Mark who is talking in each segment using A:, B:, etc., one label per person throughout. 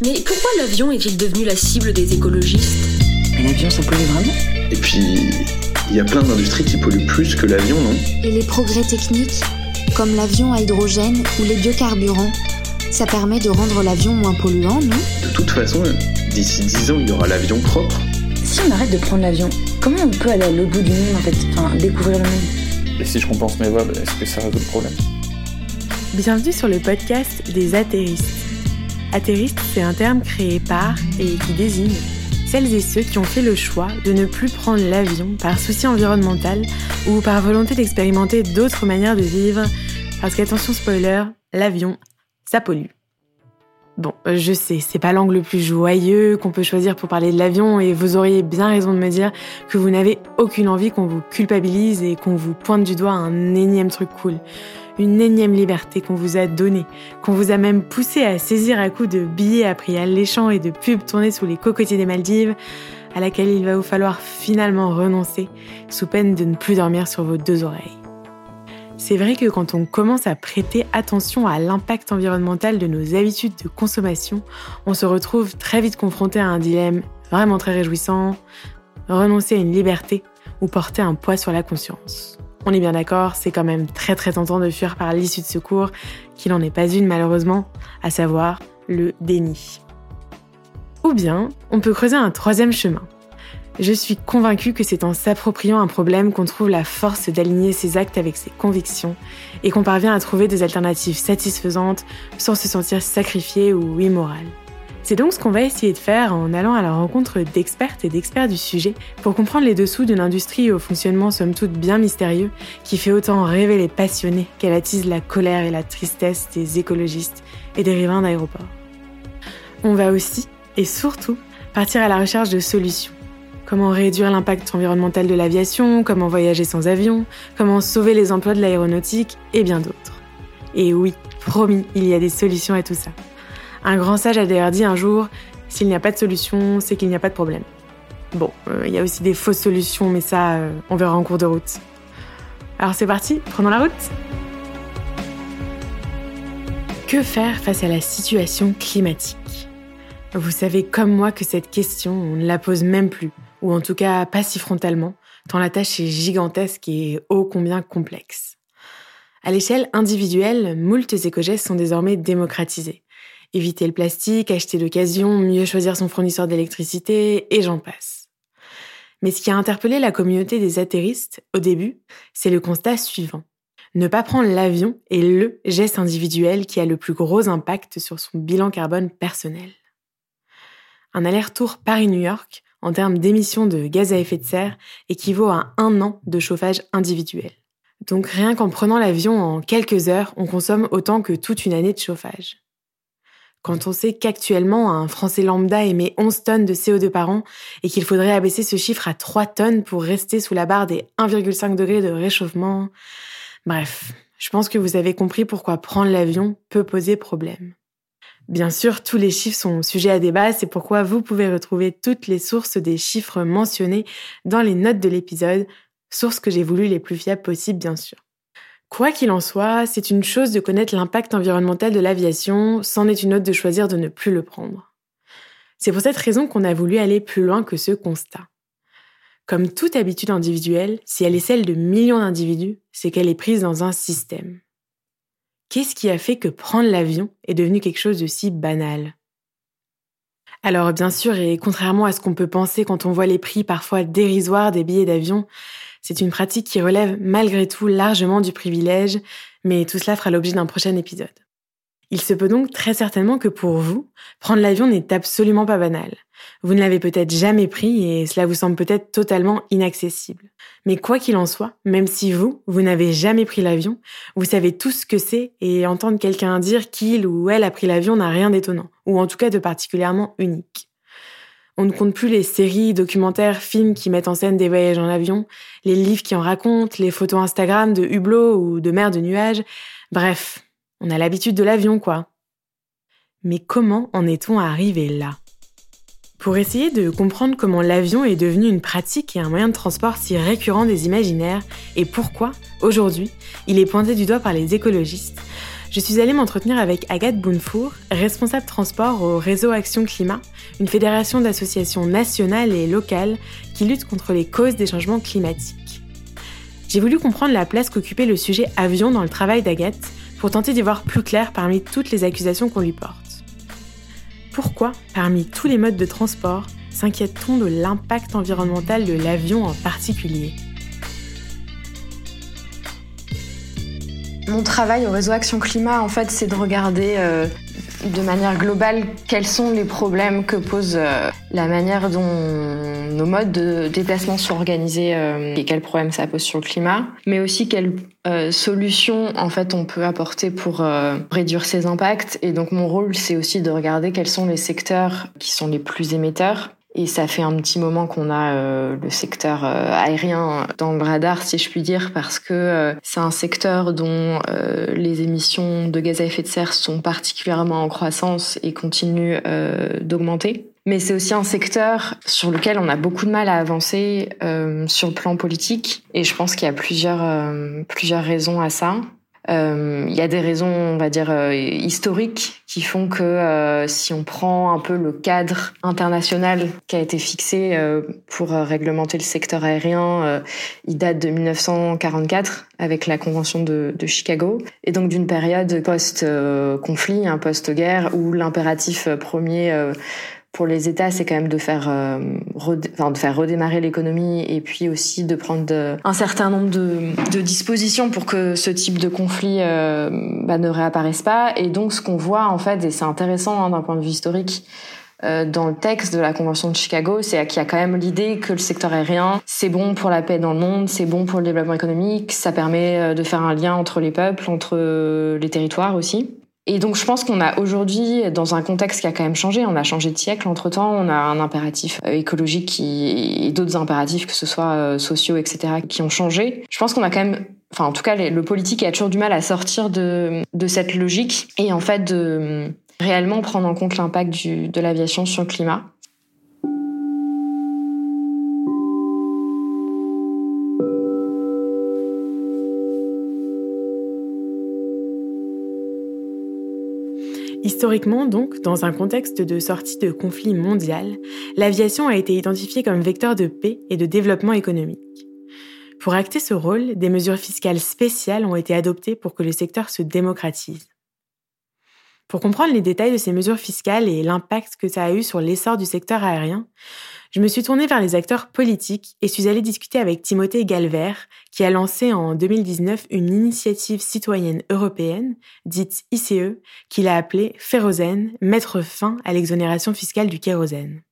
A: Mais pourquoi l'avion est-il devenu la cible des écologistes?
B: L'avion, ça pollue vraiment?
C: Et puis, il y a plein d'industries qui polluent plus que l'avion, non?
D: Et les progrès techniques, comme l'avion à hydrogène ou les biocarburants, ça permet de rendre l'avion moins polluant, non?
C: De toute façon, d'ici 10 ans, il y aura l'avion propre.
B: Si on arrête de prendre l'avion, comment on peut aller à l'autre bout du monde en fait? Enfin, découvrir le monde.
E: Et si je compense mes vols, est-ce que ça résout le problème?
F: Bienvenue sur le podcast des atterristes. Atterriste, c'est un terme créé par et qui désigne celles et ceux qui ont fait le choix de ne plus prendre l'avion par souci environnemental ou par volonté d'expérimenter d'autres manières de vivre, parce qu'attention spoiler, l'avion, ça pollue. Bon, je sais, c'est pas l'angle le plus joyeux qu'on peut choisir pour parler de l'avion et vous auriez bien raison de me dire que vous n'avez aucune envie qu'on vous culpabilise et qu'on vous pointe du doigt un énième truc cool une énième liberté qu'on vous a donnée, qu'on vous a même poussé à saisir à coups de billets à prix et de pubs tournés sous les cocotiers des Maldives, à laquelle il va vous falloir finalement renoncer, sous peine de ne plus dormir sur vos deux oreilles. C'est vrai que quand on commence à prêter attention à l'impact environnemental de nos habitudes de consommation, on se retrouve très vite confronté à un dilemme vraiment très réjouissant, renoncer à une liberté ou porter un poids sur la conscience. On est bien d'accord, c'est quand même très très tentant de fuir par l'issue de secours, qu'il n'en est pas une malheureusement, à savoir le déni. Ou bien, on peut creuser un troisième chemin. Je suis convaincue que c'est en s'appropriant un problème qu'on trouve la force d'aligner ses actes avec ses convictions et qu'on parvient à trouver des alternatives satisfaisantes sans se sentir sacrifié ou immoral. C'est donc ce qu'on va essayer de faire en allant à la rencontre d'expertes et d'experts du sujet pour comprendre les dessous d'une industrie au fonctionnement somme toute bien mystérieux qui fait autant rêver les passionnés qu'elle attise la colère et la tristesse des écologistes et des riverains d'aéroports. On va aussi, et surtout, partir à la recherche de solutions. Comment réduire l'impact environnemental de l'aviation, comment voyager sans avion, comment sauver les emplois de l'aéronautique et bien d'autres. Et oui, promis, il y a des solutions à tout ça. Un grand sage a d'ailleurs dit un jour S'il n'y a pas de solution, c'est qu'il n'y a pas de problème. Bon, euh, il y a aussi des fausses solutions, mais ça, euh, on verra en cours de route. Alors c'est parti, prenons la route Que faire face à la situation climatique? Vous savez comme moi que cette question, on ne la pose même plus, ou en tout cas pas si frontalement, tant la tâche est gigantesque et ô combien complexe. À l'échelle individuelle, moultes éco-gestes sont désormais démocratisés éviter le plastique, acheter d'occasion, mieux choisir son fournisseur d'électricité, et j'en passe. Mais ce qui a interpellé la communauté des atterristes au début, c'est le constat suivant. Ne pas prendre l'avion est le geste individuel qui a le plus gros impact sur son bilan carbone personnel. Un aller-retour Paris-New York, en termes d'émissions de gaz à effet de serre, équivaut à un an de chauffage individuel. Donc rien qu'en prenant l'avion en quelques heures, on consomme autant que toute une année de chauffage. Quand on sait qu'actuellement un Français lambda émet 11 tonnes de CO2 par an et qu'il faudrait abaisser ce chiffre à 3 tonnes pour rester sous la barre des 1,5 degrés de réchauffement. Bref, je pense que vous avez compris pourquoi prendre l'avion peut poser problème. Bien sûr, tous les chiffres sont sujets à débat, c'est pourquoi vous pouvez retrouver toutes les sources des chiffres mentionnés dans les notes de l'épisode, sources que j'ai voulu les plus fiables possibles bien sûr. Quoi qu'il en soit, c'est une chose de connaître l'impact environnemental de l'aviation, c'en est une autre de choisir de ne plus le prendre. C'est pour cette raison qu'on a voulu aller plus loin que ce constat. Comme toute habitude individuelle, si elle est celle de millions d'individus, c'est qu'elle est prise dans un système. Qu'est-ce qui a fait que prendre l'avion est devenu quelque chose de si banal? Alors bien sûr, et contrairement à ce qu'on peut penser quand on voit les prix parfois dérisoires des billets d'avion, c'est une pratique qui relève malgré tout largement du privilège, mais tout cela fera l'objet d'un prochain épisode. Il se peut donc très certainement que pour vous, prendre l'avion n'est absolument pas banal. Vous ne l'avez peut-être jamais pris et cela vous semble peut-être totalement inaccessible. Mais quoi qu'il en soit, même si vous, vous n'avez jamais pris l'avion, vous savez tout ce que c'est et entendre quelqu'un dire qu'il ou elle a pris l'avion n'a rien d'étonnant, ou en tout cas de particulièrement unique. On ne compte plus les séries, documentaires, films qui mettent en scène des voyages en avion, les livres qui en racontent, les photos Instagram de hublots ou de mers de nuages. Bref, on a l'habitude de l'avion, quoi. Mais comment en est-on arrivé là? Pour essayer de comprendre comment l'avion est devenu une pratique et un moyen de transport si récurrent des imaginaires et pourquoi, aujourd'hui, il est pointé du doigt par les écologistes, je suis allée m'entretenir avec Agathe Bounfour, responsable transport au Réseau Action Climat, une fédération d'associations nationales et locales qui luttent contre les causes des changements climatiques. J'ai voulu comprendre la place qu'occupait le sujet avion dans le travail d'Agathe pour tenter d'y voir plus clair parmi toutes les accusations qu'on lui porte. Pourquoi, parmi tous les modes de transport, s'inquiète-t-on de l'impact environnemental de l'avion en particulier?
B: Mon travail au réseau Action Climat, en fait, c'est de regarder euh, de manière globale quels sont les problèmes que pose euh, la manière dont nos modes de déplacement sont organisés euh, et quels problèmes ça pose sur le climat, mais aussi quelles solutions en fait on peut apporter pour réduire ces impacts. Et donc mon rôle, c'est aussi de regarder quels sont les secteurs qui sont les plus émetteurs et ça fait un petit moment qu'on a euh, le secteur euh, aérien dans le radar, si je puis dire, parce que euh, c'est un secteur dont les émissions de gaz à effet de serre sont particulièrement en croissance et continuent d'augmenter. Mais c'est aussi un secteur sur lequel on a beaucoup de mal à avancer sur le plan politique. Et je pense qu'il y a plusieurs, plusieurs raisons à ça. Euh, il y a des raisons, on va dire, euh, historiques qui font que euh, si on prend un peu le cadre international qui a été fixé pour réglementer le secteur aérien, il date de 1944 avec la Convention de, Chicago, et donc d'une période post-conflit, post-guerre, où l'impératif premier pour les États, c'est quand même de faire, euh, enfin, de faire redémarrer l'économie et puis aussi de prendre un certain nombre de, de, dispositions pour que ce type de conflit euh, bah, ne réapparaisse pas. Et donc, ce qu'on voit en fait, et c'est intéressant hein, d'un point de vue historique, euh, dans le texte de la Convention de Chicago, c'est qu'il y a quand même l'idée que le secteur aérien, c'est bon pour la paix dans le monde, c'est bon pour le développement économique, ça permet euh, de faire un lien entre les peuples, entre euh, les territoires aussi. Et donc je pense qu'on a aujourd'hui, dans un contexte qui a quand même changé, on a changé de siècle entre-temps, on a un impératif euh, écologique qui, et d'autres impératifs, que ce soit euh, sociaux, etc., qui ont changé. Je pense qu'on a quand même enfin en tout cas le politique a toujours du mal à sortir de, de cette logique et en fait de réellement prendre en compte l'impact de l'aviation sur le climat.
F: Historiquement, donc, dans un contexte de sortie de conflit mondial, l'aviation a été identifiée comme vecteur de paix et de développement économique. Pour acter ce rôle, des mesures fiscales spéciales ont été adoptées pour que le secteur se démocratise. Pour comprendre les détails de ces mesures fiscales et l'impact que ça a eu sur l'essor du secteur aérien, je me suis tournée vers les acteurs politiques et suis allée discuter avec Timothée Galvert, qui a lancé en 2019 une initiative citoyenne européenne, dite ICE, qu'il a appelée Férozène, mettre fin à l'exonération fiscale du kérosène.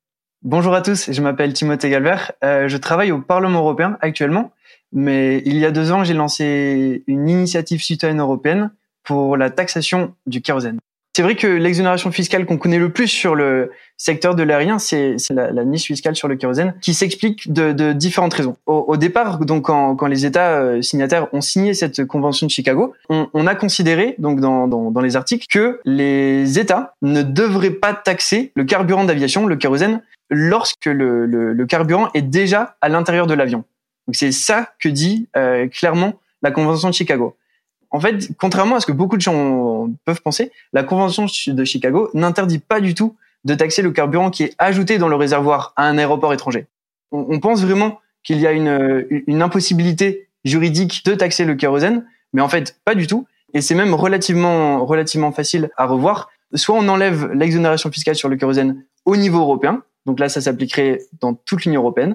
G: Bonjour à tous, je m'appelle Timothée Galvert, euh, je travaille au Parlement européen actuellement, mais il y a deux ans j'ai lancé une initiative citoyenne européenne pour la taxation du kérosène. C'est vrai que l'exonération fiscale qu'on connaît le plus sur le secteur de l'aérien, c'est la, la, niche fiscale sur le kérosène, qui s'explique de, de, différentes raisons. Au, au départ, donc quand, quand, les États euh, signataires ont signé cette convention de Chicago, on, on a considéré donc dans, dans, dans, les articles que les États ne devraient pas taxer le carburant d'aviation, le kérosène, lorsque le, le, le carburant est déjà à l'intérieur de l'avion. Donc c'est ça que dit euh, clairement la convention de Chicago. En fait, contrairement à ce que beaucoup de gens peuvent penser, la Convention de Chicago n'interdit pas du tout de taxer le carburant qui est ajouté dans le réservoir à un aéroport étranger. On, pense vraiment qu'il y a une, impossibilité juridique de taxer le kérosène, mais en fait, pas du tout. Et c'est même relativement, relativement facile à revoir. Soit on enlève l'exonération fiscale sur le kérosène au niveau européen, donc là, ça s'appliquerait dans toute l'Union européenne.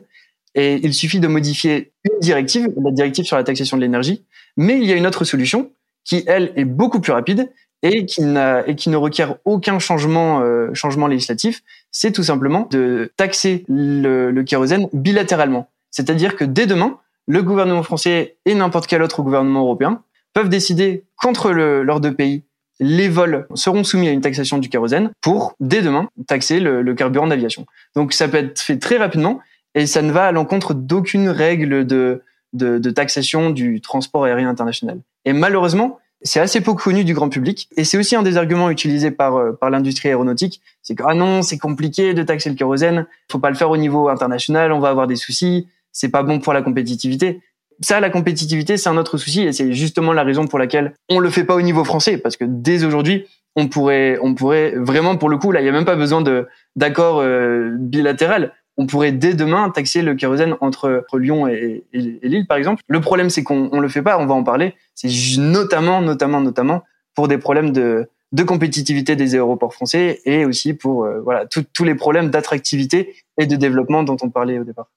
G: Et il suffit de modifier une directive, la directive sur la taxation de l'énergie. Mais il y a une autre solution qui, elle, est beaucoup plus rapide et qui, et qui ne requiert aucun changement, euh, changement législatif. C'est tout simplement de taxer le, le kérosène bilatéralement. C'est-à-dire que dès demain, le gouvernement français et n'importe quel autre gouvernement européen peuvent décider contre le, leurs deux pays les vols seront soumis à une taxation du kérosène pour, dès demain, taxer le, le carburant d'aviation. Donc ça peut être fait très rapidement et ça ne va à l'encontre d'aucune règle de, de, de, taxation du transport aérien international. Et malheureusement, C'est assez peu connu du grand public. Et c'est aussi un des arguments utilisés par euh, par l'industrie aéronautique, c'est que ah non, c'est compliqué de taxer le kérosène, faut pas le faire au niveau international, on va avoir des soucis, c'est pas bon pour la compétitivité. Ça, la compétitivité, c'est un autre souci. Et c'est justement la raison pour laquelle on le fait pas au niveau français. Parce que dès aujourd'hui, on pourrait, on pourrait vraiment pour le coup là, il y a même pas besoin de d'accord euh, bilatéral on pourrait dès demain taxer le kérosène entre, Lyon et, Lille, par exemple. Le problème, c'est qu'on ne le fait pas, on va en parler. C'est notamment, notamment, notamment pour des problèmes de, compétitivité des aéroports français et aussi pour euh, voilà tous les problèmes d'attractivité et de développement dont on parlait au départ.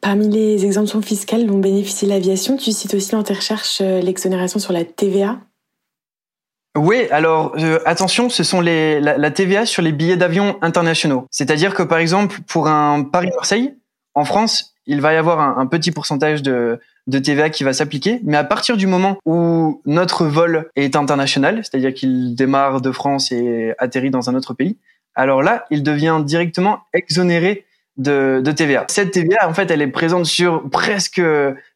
F: Parmi les exemptions fiscales dont bénéficie l'aviation, tu cites aussi dans tes recherches euh, l'exonération sur la TVA.
G: Oui, alors euh, attention, ce sont les, la, TVA sur les billets d'avion internationaux. C'est-à-dire que par exemple, pour un Paris-Marseille, en France, il va y avoir un, petit pourcentage de, de TVA qui va s'appliquer, mais à partir du moment où notre vol est international, c'est-à-dire qu'il démarre de France et atterrit dans un autre pays, alors là, il devient directement exonéré de, de, TVA. Cette TVA, en fait, elle est présente sur presque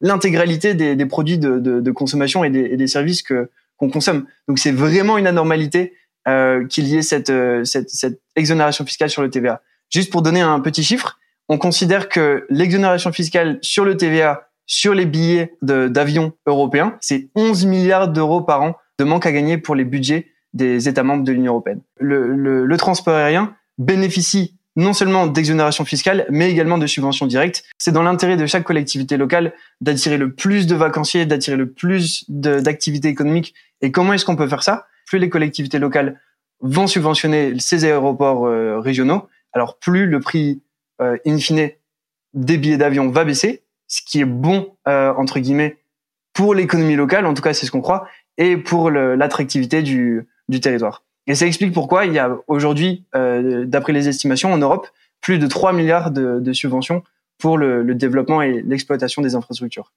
G: l'intégralité des, des, produits de, de, de consommation et des, et des services que qu'on consomme. Donc c'est vraiment une anormalité euh, qu'il y ait cette, euh, cette, cette, exonération fiscale sur le TVA. Juste pour donner un petit chiffre, on considère que l'exonération fiscale sur le TVA sur les billets d'avion européens, c'est 11 milliards d'euros par an de manque à gagner pour les budgets des États membres de l'Union européenne. Le, le, le transport aérien bénéficie non seulement d'exonération fiscale, mais également de subventions directes. C'est dans l'intérêt de chaque collectivité locale d'attirer le plus de vacanciers, d'attirer le plus d'activités économiques. Et comment est-ce qu'on peut faire ça? Plus les collectivités locales vont subventionner ces aéroports euh, régionaux, alors plus le prix euh, in fine des billets d'avion va baisser, ce qui est bon euh, entre guillemets pour l'économie locale, en tout cas c'est ce qu'on croit, et pour l'attractivité du, du territoire. Et ça explique pourquoi il y a aujourd'hui, euh, d'après les estimations en Europe, plus de 3 milliards de, subventions pour le développement et l'exploitation des infrastructures.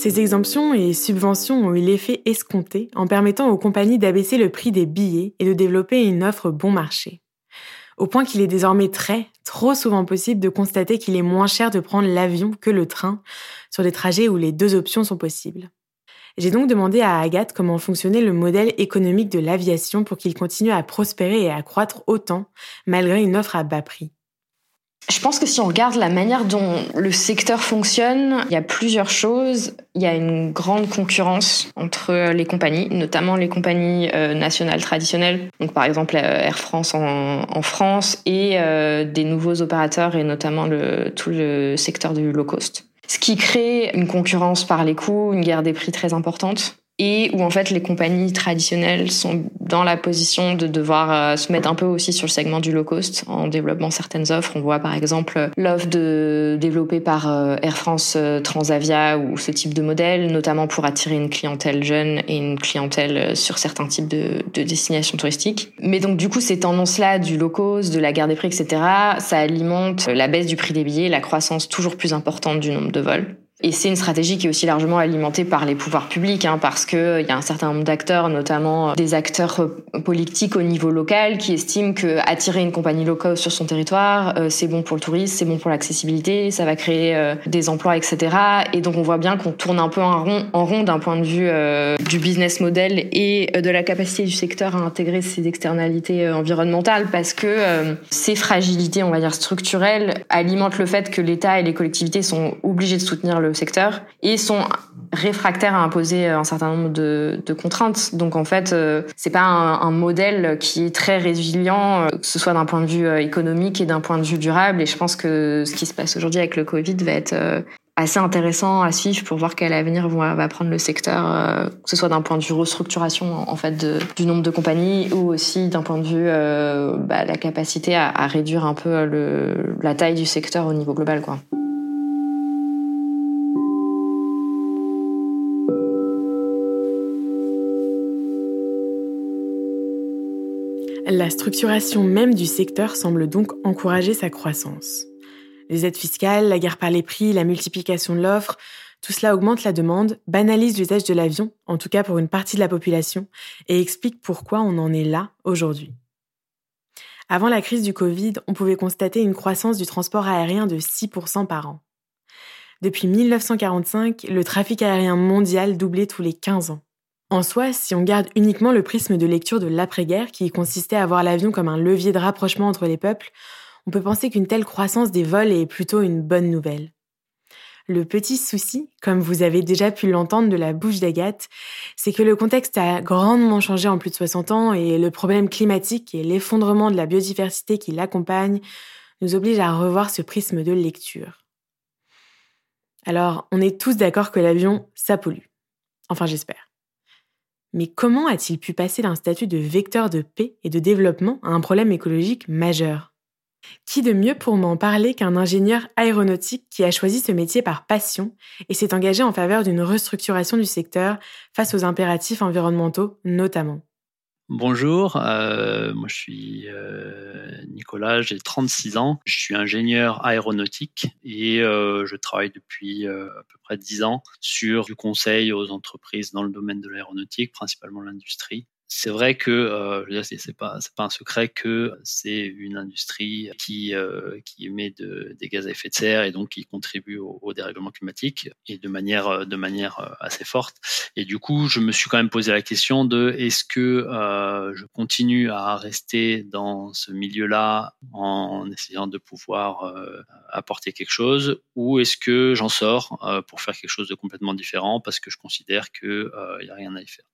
F: Ces exemptions et subventions ont eu l'effet escompté en permettant aux compagnies d'abaisser le prix des billets et de développer une offre bon marché au point qu'il est désormais très, trop souvent possible de constater qu'il est moins cher de prendre l'avion que le train sur des trajets où les deux options sont possibles. J'ai donc demandé à Agathe comment fonctionnait le modèle économique de l'aviation pour qu'il continue à prospérer et à croître autant, malgré une offre à bas prix.
B: Je pense que si on regarde la manière dont le secteur fonctionne, il y a plusieurs choses. Il y a une grande concurrence entre les compagnies, notamment les compagnies euh, nationales traditionnelles, donc par exemple euh, Air France en, France, et euh, des nouveaux opérateurs, et notamment tout le secteur du low cost. Ce qui crée une concurrence par les coûts, une guerre des prix très importante et où en fait les compagnies traditionnelles sont dans la position de devoir euh, se mettre un peu aussi sur le segment du low cost en développant certaines offres. On voit par exemple l'offre de développée par euh, Air France euh, Transavia ou ce type de modèle, notamment pour attirer une clientèle jeune et une clientèle sur certains types de, de destinations touristiques. Mais donc du coup ces tendances-là du low cost, de la guerre des prix, etc., ça alimente la baisse du prix des billets, la croissance toujours plus importante du nombre de vols. Et c'est une stratégie qui est aussi largement alimentée par les pouvoirs publics, hein, parce que il euh, y a un certain nombre d'acteurs, notamment euh, des acteurs euh, politiques au niveau local, qui estiment que attirer une compagnie low sur son territoire, c'est bon pour le tourisme, c'est bon pour l'accessibilité, ça va créer des emplois, etc. Et donc on voit bien qu'on tourne un peu en rond, en rond d'un point de vue du business model et de la capacité du secteur à intégrer ces externalités environnementales, parce que ces fragilités, on va dire structurelles, alimentent le fait que l'État et les collectivités sont obligés de soutenir le secteur et sont réfractaires à imposer un certain nombre de, contraintes. Donc en fait, euh, c'est pas un, modèle qui est très résilient, euh, que ce soit d'un point de vue euh, économique et d'un point de vue durable. Et je pense que ce qui se passe aujourd'hui avec le Covid va être assez intéressant à suivre pour voir quel avenir va prendre le secteur, que ce soit d'un point de vue restructuration en fait du nombre de compagnies ou aussi d'un point de vue bah, la capacité à, réduire un peu le, la taille du secteur au niveau global.
F: La structuration même du secteur semble donc encourager sa croissance. Les aides fiscales, la guerre par les prix, la multiplication de l'offre, tout cela augmente la demande, banalise l'usage de l'avion, en tout cas pour une partie de la population, et explique pourquoi on en est là aujourd'hui. Avant la crise du Covid, on pouvait constater une croissance du transport aérien de 6% par an. Depuis 1945, le trafic aérien mondial doublait tous les 15 ans. En soi, si on garde uniquement le prisme de lecture de l'après-guerre, qui consistait à voir l'avion comme un levier de rapprochement entre les peuples, on peut penser qu'une telle croissance des vols est plutôt une bonne nouvelle. Le petit souci, comme vous avez déjà pu l'entendre de la bouche d'Agathe, c'est que le contexte a grandement changé en plus de 60 ans et le problème climatique et l'effondrement de la biodiversité qui l'accompagne nous obligent à revoir ce prisme de lecture. Alors, on est tous d'accord que l'avion, ça pollue. Enfin, j'espère. Mais comment a-t-il pu passer d'un statut de vecteur de paix et de développement à un problème écologique majeur? Qui de mieux pour m'en parler qu'un ingénieur aéronautique qui a choisi ce métier par passion et s'est engagé en faveur d'une restructuration du secteur face aux impératifs environnementaux notamment?
H: Bonjour, euh, moi je suis euh, Nicolas, j'ai 36 ans, je suis ingénieur aéronautique et euh, je travaille depuis à peu près 10 ans sur du conseil aux entreprises dans le domaine de l'aéronautique, principalement l'industrie c'est vrai que euh, c'est pas c'est pas un secret que c'est une industrie qui euh, qui émet de, des gaz à effet de serre et donc qui contribue au, dérèglement climatique et de manière de manière euh, assez forte. Et du coup, je me suis quand même posé la question de est-ce que euh, je continue à rester dans ce milieu-là en essayant de pouvoir euh, apporter quelque chose ou est-ce que j'en sors euh, pour faire quelque chose de complètement différent parce que je considère que il y a rien à y faire?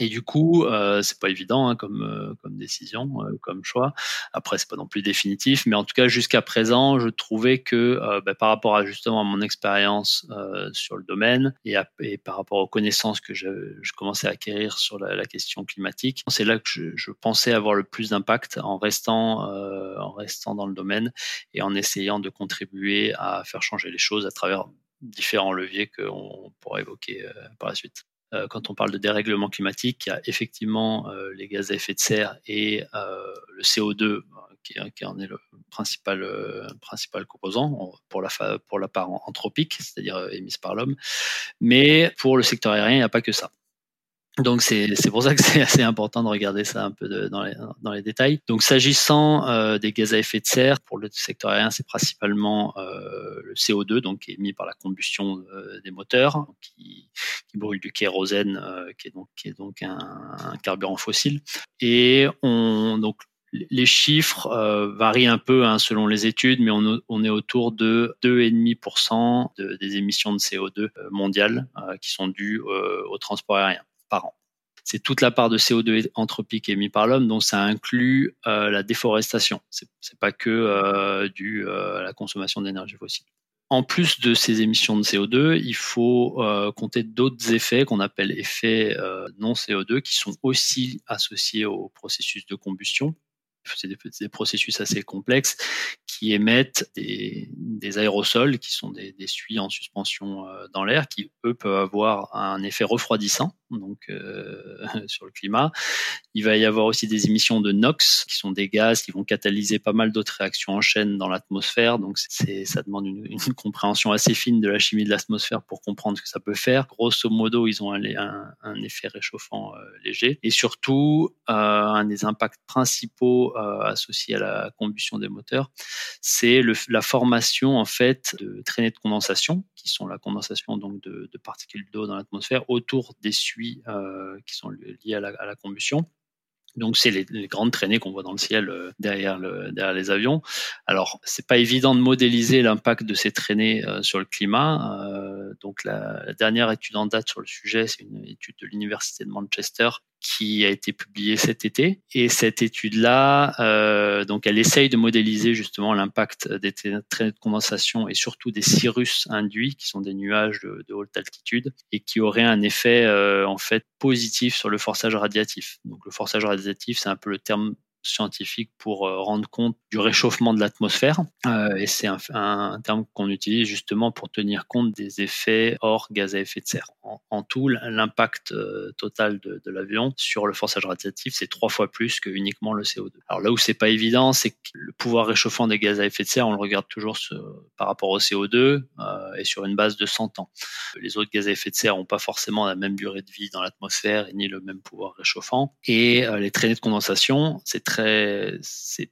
H: Et du coup, euh, c'est pas évident hein, comme euh, comme décision, euh, comme choix. Après, c'est pas non plus définitif, mais en tout cas jusqu'à présent, je trouvais que euh, bah, par rapport à justement à mon expérience sur le domaine et, et, par rapport aux connaissances que je, je commençais à acquérir sur la, la question climatique, c'est là que je, je, pensais avoir le plus d'impact en restant en restant dans le domaine et en essayant de contribuer à faire changer les choses à travers différents leviers qu'on pourra évoquer par la suite. Euh, quand on parle de dérèglement climatique, il y a effectivement euh, les gaz à effet de serre et euh, le CO2 qui, en est le principal, principal composant pour la, pour la part anthropique, c'est-à-dire émise par l'homme. Mais pour le secteur aérien, il n'y a pas que ça. Donc c'est pour ça que c'est assez important de regarder ça un peu dans, les, dans, les, détails. Donc s'agissant euh, des gaz à effet de serre, pour le secteur aérien, c'est principalement euh, le CO2, donc émis par la combustion euh, des moteurs, qui, brûle du kérosène, qui est donc, qui est donc un, carburant fossile. Et on donc les chiffres varient un peu hein, selon les études, mais on, on est autour de 2,5% de, des émissions de CO2 mondiales qui sont dues au transport aérien par an. C'est toute la part de CO2 anthropique émise par l'homme, donc ça inclut euh, la déforestation. C'est, c'est pas que euh, dû euh, à la consommation d'énergie fossile. En plus de ces émissions de CO2, il faut euh, compter d'autres effets qu'on appelle effets non CO2 qui sont aussi associés au processus de combustion c'est des, processus assez complexes qui émettent des, aérosols, qui sont des, des suies en suspension dans l'air, qui eux peuvent avoir un effet refroidissant donc euh, sur le climat. Il va y avoir aussi des émissions de NOx, qui sont des gaz qui vont catalyser pas mal d'autres réactions en chaîne dans l'atmosphère. Donc c'est, ça demande une, compréhension assez fine de la chimie de l'atmosphère pour comprendre ce que ça peut faire. Grosso modo, ils ont un, effet réchauffant euh, léger. Et surtout, euh, un des impacts principaux associés à la combustion des moteurs, c'est la formation en fait de traînées de condensation, qui sont la condensation donc de, de particules d'eau dans l'atmosphère autour des euh, qui sont liées à la, combustion. Donc c'est les, grandes traînées qu'on voit dans le ciel euh, derrière, le, derrière les avions. Alors c'est pas évident de modéliser l'impact de ces traînées euh, sur le climat. Donc la, dernière étude en date sur le sujet, c'est une étude de l'université de Manchester qui a été publiée cet été. Et cette étude-là, euh, donc elle essaye de modéliser justement l'impact des traînées de condensation et surtout des cirrus induits, qui sont des nuages de, haute altitude et qui auraient un effet euh, en fait positif sur le forçage radiatif. Donc le forçage radiatif, c'est un peu le terme scientifique pour euh, rendre compte du réchauffement de l'atmosphère. Euh, et c'est un, terme qu'on utilise justement pour tenir compte des effets hors gaz à effet de serre. En, tout, l'impact euh, total de, l'avion sur le forçage radiatif, c'est trois fois plus que uniquement le CO2. Alors là où c'est pas évident, c'est que le pouvoir réchauffant des gaz à effet de serre, on le regarde toujours par rapport au CO2, euh, et sur une base de 100 ans. Les autres gaz à effet de serre n'ont pas forcément la même durée de vie dans l'atmosphère ni le même pouvoir réchauffant. Et les traînées de condensation, c'est très,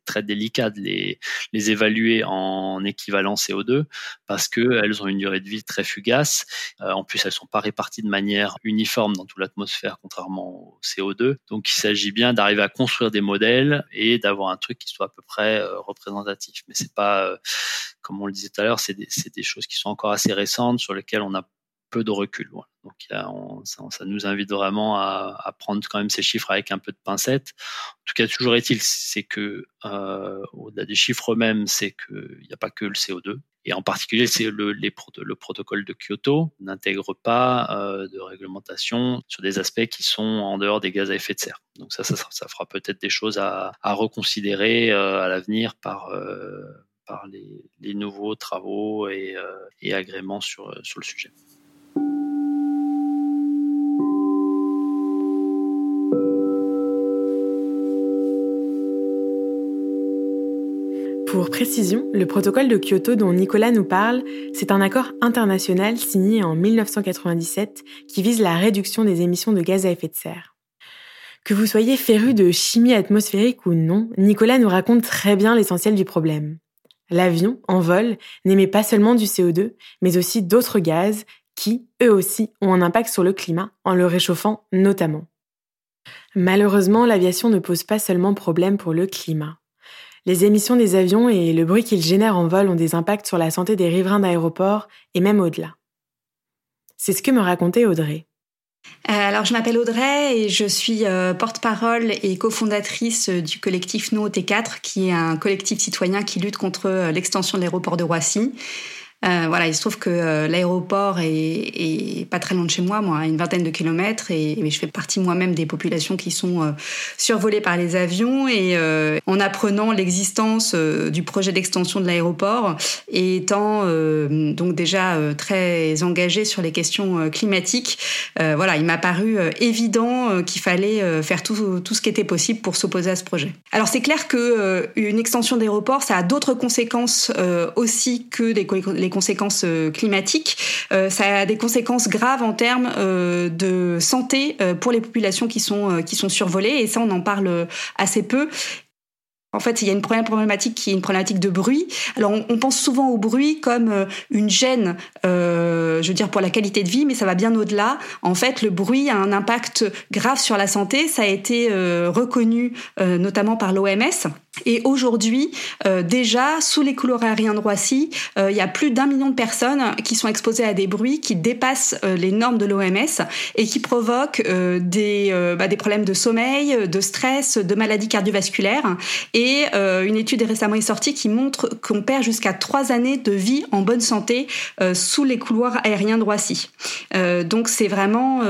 H: très délicat de les, les évaluer en équivalent CO2 parce qu'elles ont une durée de vie très fugace. en plus, elles sont pas réparties de manière uniforme dans toute l'atmosphère, contrairement au CO2. Donc, il s'agit bien d'arriver à construire des modèles et d'avoir un truc qui soit à peu près représentatif. Mais c'est pas comme on le disait tout à l'heure, c'est des, des, choses qui sont encore assez récentes sur lesquelles on a peu de recul. Donc ça, nous invite vraiment à, prendre quand même ces chiffres avec un peu de pincette. En tout cas, toujours est-il, c'est que euh, au-delà des chiffres eux-mêmes, c'est qu'il n'y a pas que le CO2. Et en particulier, c'est le, le, protocole de Kyoto n'intègre pas euh, de réglementation sur des aspects qui sont en dehors des gaz à effet de serre. Donc ça, ça, fera peut-être des choses à, reconsidérer euh, à l'avenir par par les, nouveaux travaux et, euh, agréments sur, sur le sujet.
F: Pour précision, le protocole de Kyoto dont Nicolas nous parle, c'est un accord international signé en 1997 qui vise la réduction des émissions de gaz à effet de serre. Que vous soyez féru de chimie atmosphérique ou non, Nicolas nous raconte très bien l'essentiel du problème. L'avion, en vol, n'émet pas seulement du CO2, mais aussi d'autres gaz qui, eux aussi, ont un impact sur le climat, en le réchauffant notamment. Malheureusement, l'aviation ne pose pas seulement problème pour le climat. Les émissions des avions et le bruit qu'ils génèrent en vol ont des impacts sur la santé des riverains d'aéroports et même au-delà. C'est ce que me racontait Audrey.
I: Euh, alors, je m'appelle Audrey et je suis euh, porte-parole et cofondatrice du collectif Nous T4, qui est un collectif citoyen qui lutte contre euh, l'extension de l'aéroport de Roissy. Euh, voilà, il se trouve que euh, l'aéroport est, pas très loin de chez moi, moi, à une vingtaine de kilomètres, et, je fais partie moi-même des populations qui sont euh, survolées par les avions. Et en apprenant l'existence du projet d'extension de l'aéroport et étant donc déjà très engagée sur les questions climatiques, voilà, il m'a paru évident qu'il fallait faire tout, ce qui était possible pour s'opposer à ce projet. Alors c'est clair que une extension d'aéroport, ça a d'autres conséquences aussi que les, les conséquences euh, climatiques, euh, ça a des conséquences graves en termes euh, de santé pour les populations qui sont qui sont survolées et ça on en parle assez peu en fait, il y a une première problématique qui est une problématique de bruit. Alors, on, pense souvent au bruit comme une gêne, je veux dire, pour la qualité de vie, mais ça va bien au-delà. En fait, le bruit a un impact grave sur la santé. Ça a été reconnu notamment par l'OMS. Et aujourd'hui, déjà, sous les couloirs aériens de Roissy, il y a plus d'un million de personnes qui sont exposées à des bruits qui dépassent les normes de l'OMS et qui provoquent des, bah, des problèmes de sommeil, de stress, de maladies cardiovasculaires. Et euh, une étude est récemment sortie qui montre qu'on perd jusqu'à trois années de vie en bonne santé euh, sous les couloirs aériens de Roissy. Euh, donc c'est vraiment,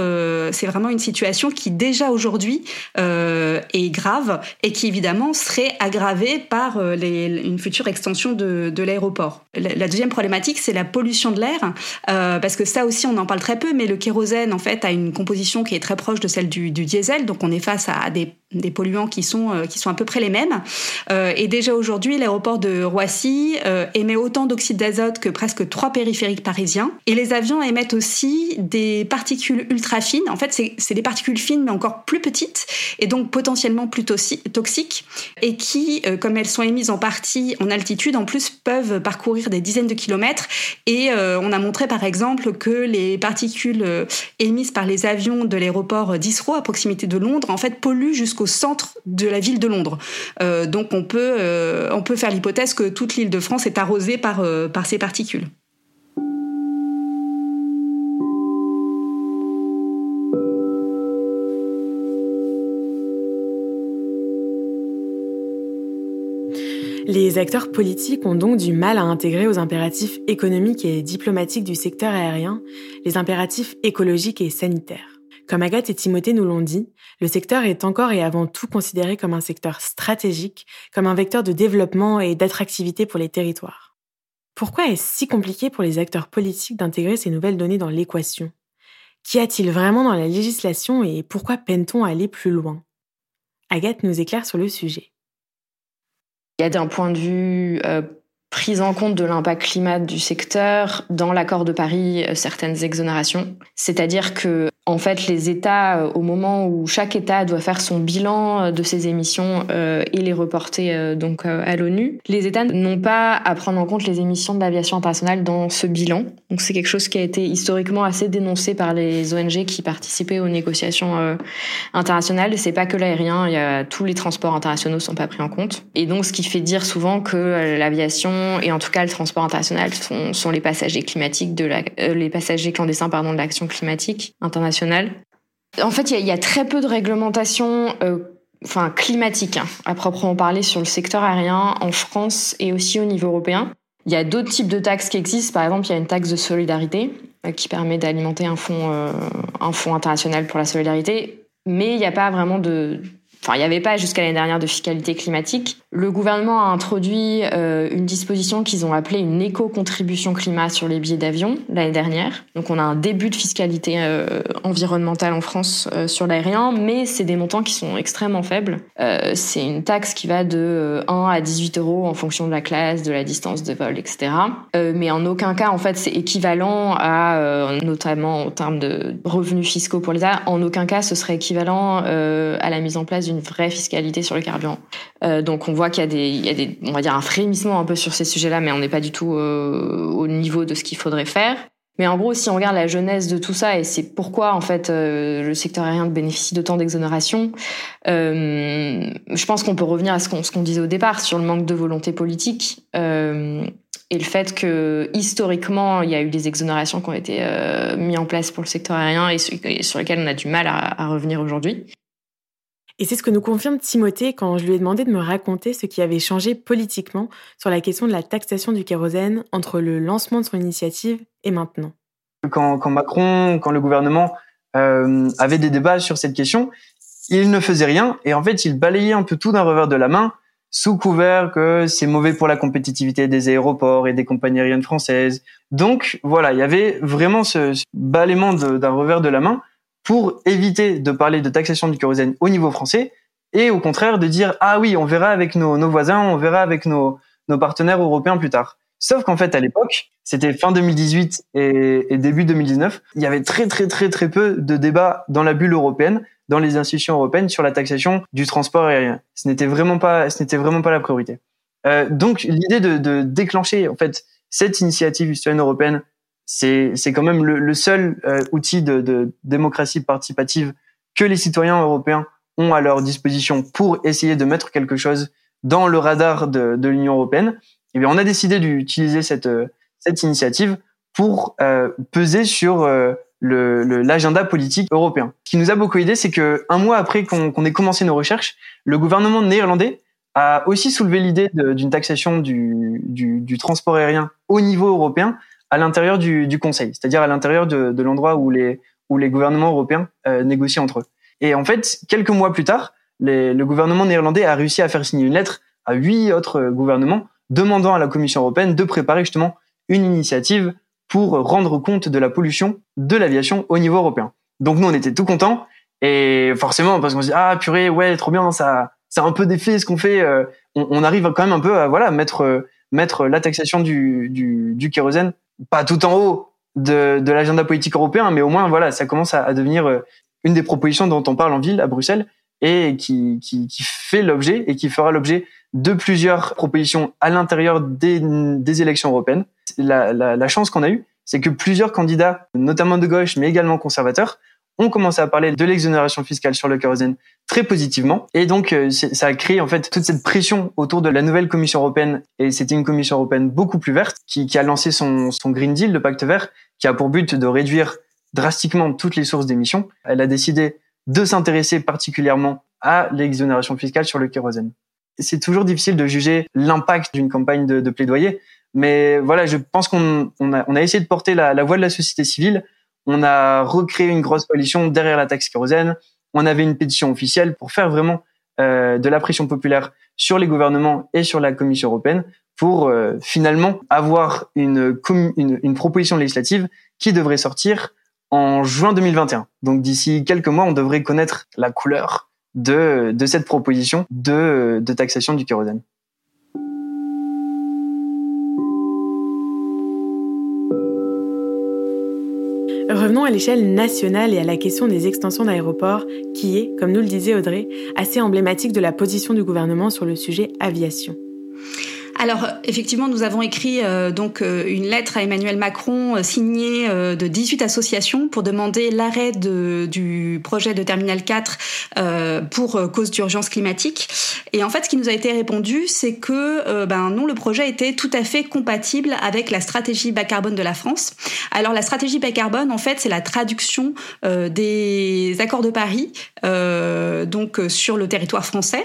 I: c'est vraiment une situation qui déjà aujourd'hui est grave et qui évidemment serait aggravée par les, une future extension de, de l'aéroport. La, deuxième problématique, c'est la pollution de l'air, parce que ça aussi on en parle très peu, mais le kérosène en fait a une composition qui est très proche de celle du, du diesel, donc on est face à des, des polluants qui sont, qui sont à peu près les mêmes. Euh, et déjà aujourd'hui, l'aéroport de Roissy euh, émet autant d'oxyde d'azote que presque trois périphériques parisiens. Et les avions émettent aussi des particules ultra fines. En fait, c'est des particules fines, mais encore plus petites, et donc potentiellement plus toxiques, et qui, euh, comme elles sont émises en partie en altitude, en plus peuvent parcourir des dizaines de kilomètres. Et on a montré par exemple que les particules émises par les avions de l'aéroport d'Israël à proximité de Londres, en fait, polluent jusqu'au centre de la ville de Londres. Donc on peut, euh, on peut faire l'hypothèse que toute l'île de France est arrosée par, euh, par ces particules.
F: Les acteurs politiques ont donc du mal à intégrer aux impératifs économiques et diplomatiques du secteur aérien les impératifs écologiques et sanitaires. Comme Agathe et Timothée nous l'ont dit, le secteur est encore et avant tout considéré comme un secteur stratégique, comme un vecteur de développement et d'attractivité pour les territoires. Pourquoi est-ce si compliqué pour les acteurs politiques d'intégrer ces nouvelles données dans l'équation? Qu'y a-t-il vraiment dans la législation et pourquoi peine-t-on à aller plus loin? Agathe nous éclaire sur le sujet.
B: Il y a d'un point de vue euh, prise en compte de l'impact climat du secteur dans l'accord de Paris euh, certaines exonérations. C'est-à-dire que en fait, les États, euh, au moment où chaque État doit faire son bilan euh, de ses émissions euh, et les reporter euh, donc à l'ONU, les États n'ont pas à prendre en compte les émissions de l'aviation internationale dans ce bilan. Donc c'est quelque chose qui a été historiquement assez dénoncé par les ONG qui participaient aux négociations euh, internationales. C'est pas que l'aérien, il y a tous les transports internationaux sont pas pris en compte. Et donc ce qui fait dire souvent que l'aviation et en tout cas le transport international sont, sont les passagers climatiques de la, euh, les passagers clandestins pardon de l'action climatique internationale en fait, il y, a très peu de réglementation euh, climatique, hein, à proprement parler, sur le secteur aérien en France et aussi au niveau européen. Il y a d'autres types de taxes qui existent. Par exemple, il y a une taxe de solidarité euh, qui permet d'alimenter un fonds, euh, un fonds international pour la solidarité. Mais il n'y a pas vraiment de, Enfin, il n'y avait pas jusqu'à l'année dernière de fiscalité climatique. Le gouvernement a introduit euh, une disposition qu'ils ont appelée une éco-contribution climat sur les billets d'avion l'année dernière. Donc on a un début de fiscalité euh, environnementale en France euh, sur l'aérien, mais c'est des montants qui sont extrêmement faibles. Euh, c'est une taxe qui va de 1 euh, à 18 euros en fonction de la classe, de la distance de vol, etc. Euh, mais en aucun cas, en fait, c'est équivalent à, notamment en termes de revenus fiscaux pour l'État, en aucun cas ce serait équivalent à la mise en place d'une vraie fiscalité sur le carburant. Euh, donc on voit qu'il y a des, il y a des, on va dire un frémissement un peu sur ces sujets-là, mais on n'est pas du tout euh, au niveau de ce qu'il faudrait faire. Mais en gros, si on regarde la jeunesse de tout ça, et c'est pourquoi en fait euh, le secteur aérien bénéficie d'autant d'exonération, euh, je pense qu'on peut revenir à ce qu'on disait au départ sur le manque de volonté politique euh, et le fait que historiquement il y a eu des exonérations qui ont été euh, mises en place pour le secteur aérien et sur, et sur lesquelles on a du mal à, à revenir aujourd'hui.
F: Et c'est ce que nous confirme Timothée quand je lui ai demandé de me raconter ce qui avait changé politiquement sur la question de la taxation du kérosène entre le lancement de son initiative et maintenant.
G: Quand, Macron, quand le gouvernement euh, avait des débats sur cette question, il ne faisait rien et en fait il balayait un peu tout d'un revers de la main sous couvert que c'est mauvais pour la compétitivité des aéroports et des compagnies aériennes françaises. Donc voilà, il y avait vraiment ce balayement d'un revers de la main pour éviter de parler de taxation du kérosène au niveau français et au contraire de dire ah oui on verra avec nos, voisins on verra avec nos, nos partenaires européens plus tard. Sauf qu'en fait à l'époque c'était fin 2018 et, et, début 2019 il y avait très très très très peu de débats dans la bulle européenne dans les institutions européennes sur la taxation du transport aérien. Ce n'était vraiment pas ce n'était vraiment pas la priorité. Euh, donc l'idée de, de déclencher en fait cette initiative citoyenne européenne c'est c'est quand même le, le seul euh, outil de, de, démocratie participative que les citoyens européens ont à leur disposition pour essayer de mettre quelque chose dans le radar de, de l'Union européenne. Et eh bien, on a décidé d'utiliser cette euh, cette initiative pour euh, peser sur euh, le l'agenda politique européen. Ce qui nous a beaucoup aidé, c'est que un mois après qu'on ait commencé nos recherches, le gouvernement néerlandais a aussi soulevé l'idée d'une taxation du, du, du transport aérien au niveau européen à l'intérieur du, du, Conseil, c'est-à-dire à, l'intérieur de, de l'endroit où les, où les gouvernements européens euh, négocient entre eux. Et en fait, quelques mois plus tard, les, le gouvernement néerlandais a réussi à faire signer une lettre à huit autres gouvernements demandant à la Commission européenne de préparer justement une initiative pour rendre compte de la pollution de l'aviation au niveau européen. Donc nous, on était tout contents et forcément parce qu'on se dit ah purée ouais trop bien ça ça a un peu d'effet ce qu'on fait. Euh, on, on, arrive quand même un peu à voilà mettre mettre la taxation du, du, du kérosène pas tout en haut de, de l'agenda politique européen, mais au moins voilà, ça commence à, à, devenir euh, une des propositions dont on parle en ville à Bruxelles et qui, qui, qui fait l'objet et qui fera l'objet de plusieurs propositions à l'intérieur des, des élections européennes. La, la, la chance qu'on a eue, c'est que plusieurs candidats, notamment de gauche, mais également conservateurs, ont commencé à parler de l'exonération fiscale sur le kérosène très positivement. Et donc, euh, ça a créé en fait toute cette pression autour de la nouvelle Commission européenne. Et c'était une Commission européenne beaucoup plus verte qui, a lancé son, Green Deal, le pacte vert, qui a pour but de réduire drastiquement toutes les sources d'émissions. Elle a décidé de s'intéresser particulièrement à l'exonération fiscale sur le kérosène. C'est toujours difficile de juger l'impact d'une campagne de, plaidoyer, mais voilà, je pense qu'on on a, essayé de porter la voix de la société civile on a recréé une grosse coalition derrière la taxe kérosène. On avait une pétition officielle pour faire vraiment euh, de la pression populaire sur les gouvernements et sur la Commission européenne pour euh, finalement avoir une, une, une, proposition législative qui devrait sortir en juin 2021. Donc d'ici quelques mois, on devrait connaître la couleur de, de cette proposition de, de taxation du kérosène.
F: Revenons à l'échelle nationale et à la question des extensions d'aéroports, qui est, comme nous le disait Audrey, assez emblématique de la position du gouvernement sur le sujet aviation.
I: Alors effectivement, nous avons écrit euh, donc euh, une lettre à Emmanuel Macron euh, signée de 18 associations pour demander l'arrêt du projet de terminal 4 pour cause d'urgence climatique. Et en fait, ce qui nous a été répondu, c'est que ben non, le projet était tout à fait compatible avec la stratégie bas carbone de la France. Alors la stratégie bas carbone, en fait, c'est la traduction des accords de Paris donc sur le territoire français.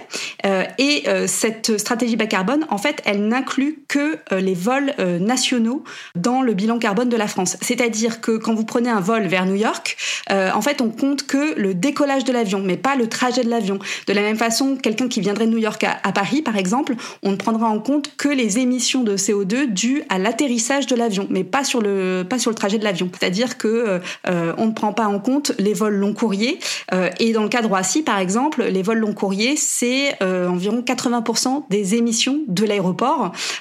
I: et cette stratégie bas carbone, en fait, elle n'inclut que euh, les vols euh, nationaux dans le bilan carbone de la France. C'est-à-dire que quand vous prenez un vol vers New York, euh, en fait, on compte que le décollage de l'avion, mais pas le trajet de l'avion. De la même façon, quelqu'un qui viendrait de New York à, Paris, par exemple, on ne prendra en compte que les émissions de CO2 dues à l'atterrissage de l'avion, mais pas sur le pas sur le trajet de l'avion. C'est-à-dire que on ne prend pas en compte les vols long courriers. et dans le cas de par exemple, les vols long courriers, c'est environ 80% des émissions de l'aéroport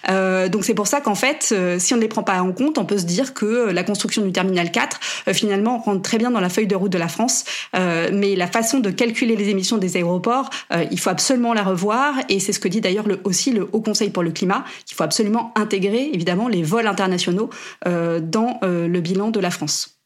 I: euh, donc c'est pour ça qu'en fait, euh, si on ne les prend pas en compte, on peut se dire que euh, la construction du terminal 4 finalement rentre très bien dans la feuille de route de la France. mais la façon de calculer les émissions des aéroports, il faut absolument la revoir. Et c'est ce que dit d'ailleurs aussi le Haut Conseil pour le climat, qu'il faut absolument intégrer évidemment les vols internationaux dans le bilan de la France.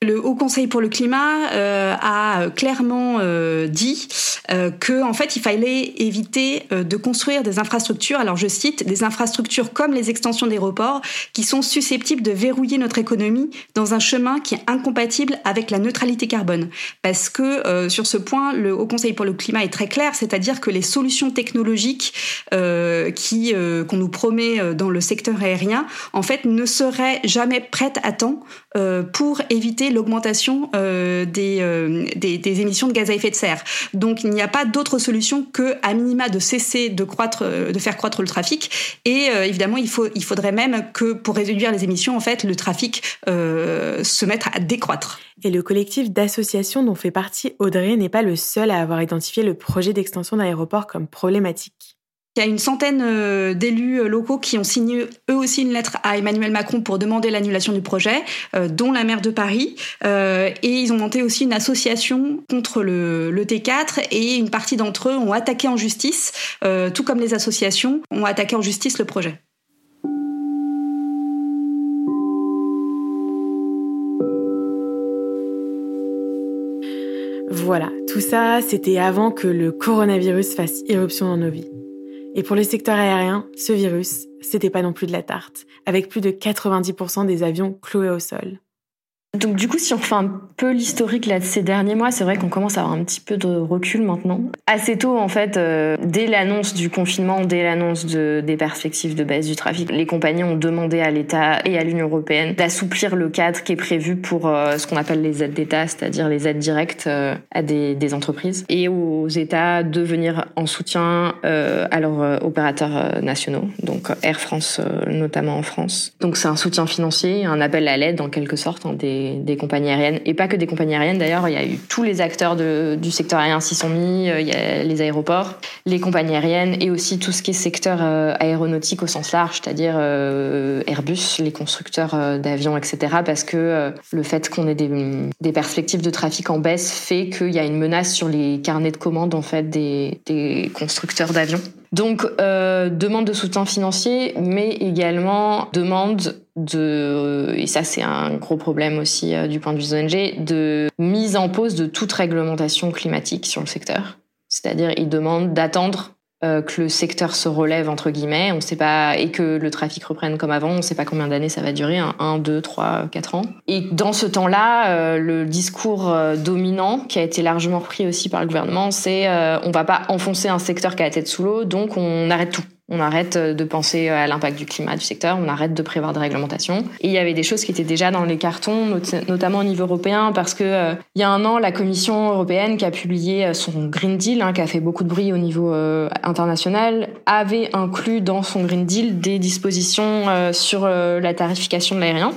I: Le Haut Conseil pour le climat euh, a clairement euh, dit euh, que en fait il fallait éviter de construire des infrastructures. Alors je cite des infrastructures comme les extensions d'aéroports qui sont susceptibles de verrouiller notre économie dans un chemin qui est incompatible avec la neutralité carbone. Parce que sur ce point, le Haut Conseil pour le climat est très clair, c'est-à-dire que les solutions technologiques qui qu'on nous promet dans le secteur aérien, en fait, ne seraient jamais prêtes à temps pour éviter l'augmentation euh, euh, des, des, émissions de gaz à effet de serre. Donc il n'y a pas d'autre solution que, à minima, de cesser de, croître, euh, de faire croître le trafic. Et évidemment, il, faut, il faudrait même que, pour réduire les émissions, en fait, le trafic se mette à décroître.
F: Et le collectif d'associations dont fait partie Audrey n'est pas le seul à avoir identifié le projet d'extension d'aéroport comme problématique.
I: Il y a une centaine euh, d'élus euh, locaux qui ont signé eux aussi une lettre à Emmanuel Macron pour demander l'annulation du projet, euh, dont la maire de Paris. et ils ont monté aussi une association contre le, le T4 et une partie d'entre eux ont attaqué en justice, tout comme les associations ont attaqué en justice le projet.
F: Voilà, tout ça, c'était avant que le coronavirus fasse irruption dans nos vies. Et pour le secteur aérien, ce virus, c'était pas non plus de la tarte, avec plus de 90% des avions cloués au sol.
B: Donc du coup, si on fait un peu l'historique de ces derniers mois, c'est vrai qu'on commence à avoir un petit peu de recul maintenant. Assez tôt, en fait, euh, dès l'annonce du confinement, dès l'annonce de, des perspectives de baisse du trafic, les compagnies ont demandé à l'État et à l'Union européenne d'assouplir le cadre qui est prévu pour euh, ce qu'on appelle les aides d'État, c'est-à-dire les aides directes euh, à des, entreprises, et aux États de venir en soutien à leurs opérateurs nationaux, donc Air France notamment en France. Donc c'est un soutien financier, un appel à l'aide en quelque sorte des des, compagnies aériennes. Et pas que des compagnies aériennes d'ailleurs, il y a eu tous les acteurs du secteur aérien s'y sont mis, euh, il y a les aéroports, les compagnies aériennes et aussi tout ce qui est secteur euh, aéronautique au sens large, c'est-à-dire euh, Airbus, les constructeurs d'avions, etc. Parce que le fait qu'on ait des, perspectives de trafic en baisse fait qu'il y a une menace sur les carnets de commandes en fait des, des constructeurs d'avions. Donc demande de soutien financier, mais également demande de, et ça c'est un gros problème aussi euh, du point de vue des ONG, de mise en pause de toute réglementation climatique sur le secteur. C'est-à-dire, ils demandent d'attendre euh, que le secteur se relève entre guillemets, on sait pas et que le trafic reprenne comme avant, on sait pas combien d'années ça va durer, un, deux, trois, quatre ans. Et dans ce temps-là, euh, le discours dominant qui a été largement repris aussi par le gouvernement, c'est on va pas enfoncer un secteur qui a la tête sous l'eau, donc on arrête tout. On arrête de penser à l'impact du climat du secteur, on arrête de prévoir des réglementations. Et il y avait des choses qui étaient déjà dans les cartons, notamment au niveau européen, parce que euh, il y a un an, la Commission européenne qui a publié euh, son Green Deal, hein, qui a fait beaucoup de bruit au niveau euh, international, avait inclus dans son Green Deal des dispositions sur la tarification de l'aérien.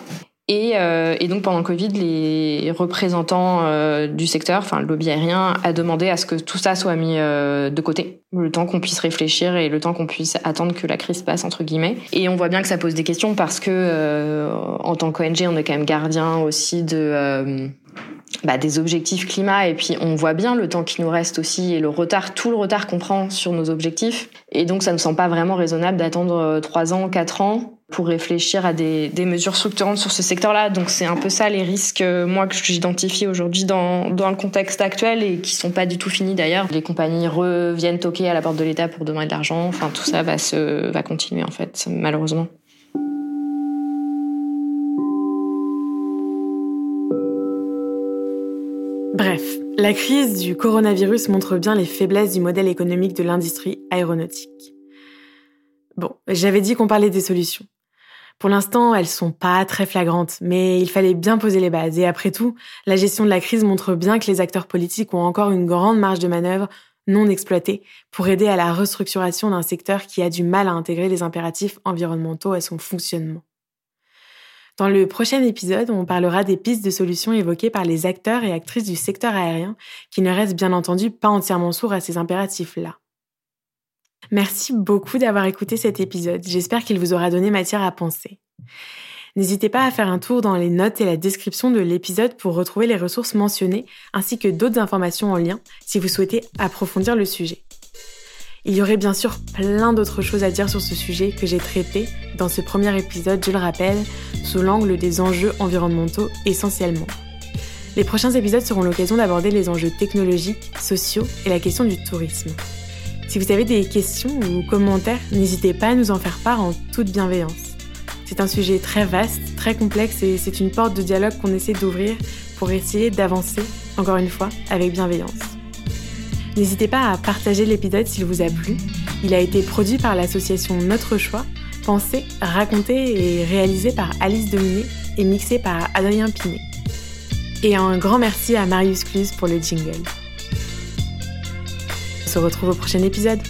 B: Et, euh, et, donc pendant le Covid, les représentants euh, du secteur, enfin le lobby aérien, a demandé à ce que tout ça soit mis euh, de côté, le temps qu'on puisse réfléchir et le temps qu'on puisse attendre que la crise passe entre guillemets. Et on voit bien que ça pose des questions parce que en tant qu'ONG, on est quand même gardien aussi de bah, des objectifs climat et puis on voit bien le temps qui nous reste aussi et le retard, tout le retard qu'on prend sur nos objectifs. Et donc ça ne semble pas vraiment raisonnable d'attendre trois ans, quatre ans pour réfléchir à des, des mesures structurantes sur ce secteur-là. Donc c'est un peu ça les risques, euh, moi, que j'identifie aujourd'hui dans, dans le contexte actuel et qui sont pas du tout finis d'ailleurs. Les compagnies reviennent toquer à la porte de l'État pour demander de l'argent. Enfin, tout ça va, se, va continuer en fait, malheureusement.
F: Bref, la crise du coronavirus montre bien les faiblesses du modèle économique de l'industrie aéronautique. Bon, j'avais dit qu'on parlait des solutions. Pour l'instant, elles sont pas très flagrantes, mais il fallait bien poser les bases. Et après tout, la gestion de la crise montre bien que les acteurs politiques ont encore une grande marge de manœuvre non exploitée pour aider à la restructuration d'un secteur qui a du mal à intégrer les impératifs environnementaux à son fonctionnement. Dans le prochain épisode, on parlera des pistes de solutions évoquées par les acteurs et actrices du secteur aérien qui ne restent bien entendu pas entièrement sourds à ces impératifs-là. Merci beaucoup d'avoir écouté cet épisode. J'espère qu'il vous aura donné matière à penser. N'hésitez pas à faire un tour dans les notes et la description de l'épisode pour retrouver les ressources mentionnées ainsi que d'autres informations en lien si vous souhaitez approfondir le sujet. Il y aurait bien sûr plein d'autres choses à dire sur ce sujet que j'ai traité dans ce premier épisode, je le rappelle, sous l'angle des enjeux environnementaux essentiellement. Les prochains épisodes seront l'occasion d'aborder les enjeux technologiques, sociaux et la question du tourisme. Si vous avez des questions ou commentaires, n'hésitez pas à nous en faire part en toute bienveillance. C'est un sujet très vaste, très complexe et c'est une porte de dialogue qu'on essaie d'ouvrir pour essayer d'avancer, encore une fois, avec bienveillance. N'hésitez pas à partager l'épisode s'il vous a plu. Il a été produit par l'association Notre Choix, pensé, raconté et réalisé par Alice Dominé et mixé par Adrien Pinet. Et un grand merci à Marius Cluse pour le jingle se retrouve au prochain épisode.